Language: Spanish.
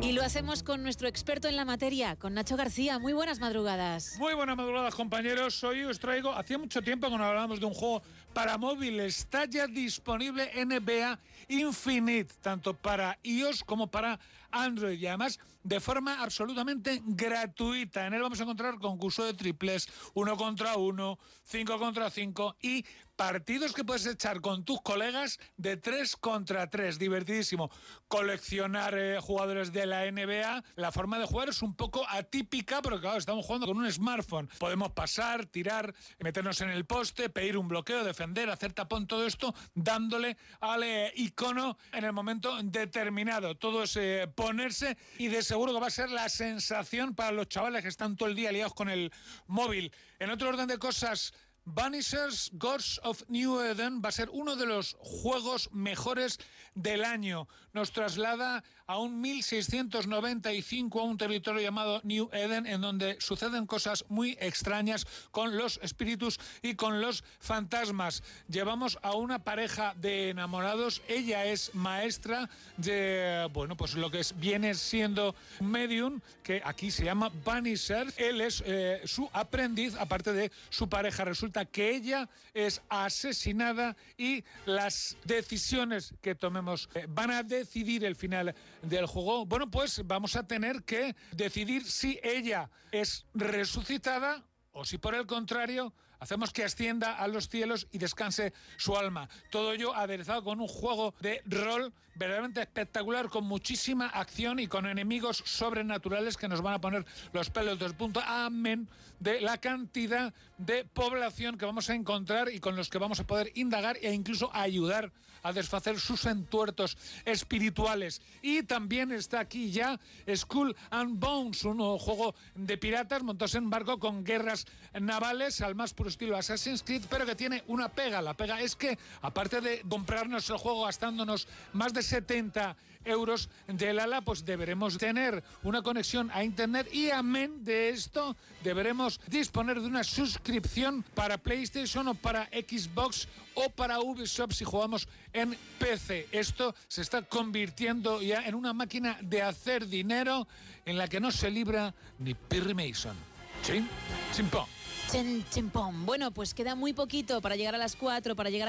Y lo hacemos con nuestro experto en la materia, con Nacho García. Muy buenas madrugadas. Muy buenas madrugadas, compañeros. Hoy os traigo, hacía mucho tiempo que no hablábamos de un juego para móvil. Está ya disponible NBA Infinite, tanto para iOS como para Android. Y además, de forma absolutamente gratuita. En él vamos a encontrar concurso de triples, uno contra uno, cinco contra cinco y partidos que puedes echar con tus colegas de 3 contra 3. Divertidísimo. Coleccionar eh, jugadores de la NBA. La forma de jugar es un poco atípica, pero claro, estamos jugando con un smartphone. Podemos pasar, tirar, meternos en el poste, pedir un bloqueo, defender, hacer tapón, todo esto dándole al eh, icono en el momento determinado. Todo es eh, ponerse y de seguro que va a ser la sensación para los chavales que están todo el día liados con el móvil. En otro orden de cosas, Vanishers Gods of New Eden va a ser uno de los juegos mejores del año. Nos traslada a un 1695 a un territorio llamado New Eden en donde suceden cosas muy extrañas con los espíritus y con los fantasmas. Llevamos a una pareja de enamorados. Ella es maestra de, bueno, pues lo que es, viene siendo medium, que aquí se llama Vanisher. Él es eh, su aprendiz, aparte de su pareja. Resulta que ella es asesinada y las decisiones que tomemos eh, van a decidir el final del juego. Bueno, pues vamos a tener que decidir si ella es resucitada o si por el contrario hacemos que ascienda a los cielos y descanse su alma. Todo ello aderezado con un juego de rol verdaderamente espectacular, con muchísima acción y con enemigos sobrenaturales que nos van a poner los pelos del punto. Amén de la cantidad de población que vamos a encontrar y con los que vamos a poder indagar e incluso ayudar a desfacer sus entuertos espirituales. Y también está aquí ya Skull and Bones, un nuevo juego de piratas montados en barco con guerras navales al más puro estilo Assassin's Creed, pero que tiene una pega. La pega es que, aparte de comprarnos el juego gastándonos más de 70 euros del ala, pues deberemos tener una conexión a Internet y amén de esto deberemos disponer de una suscripción para PlayStation o para Xbox o para Ubisoft si jugamos en PC. Esto se está convirtiendo ya en una máquina de hacer dinero en la que no se libra ni Perry Mason. ¿Sí? Chimpón. Bueno, pues queda muy poquito para llegar a las 4, para llegar a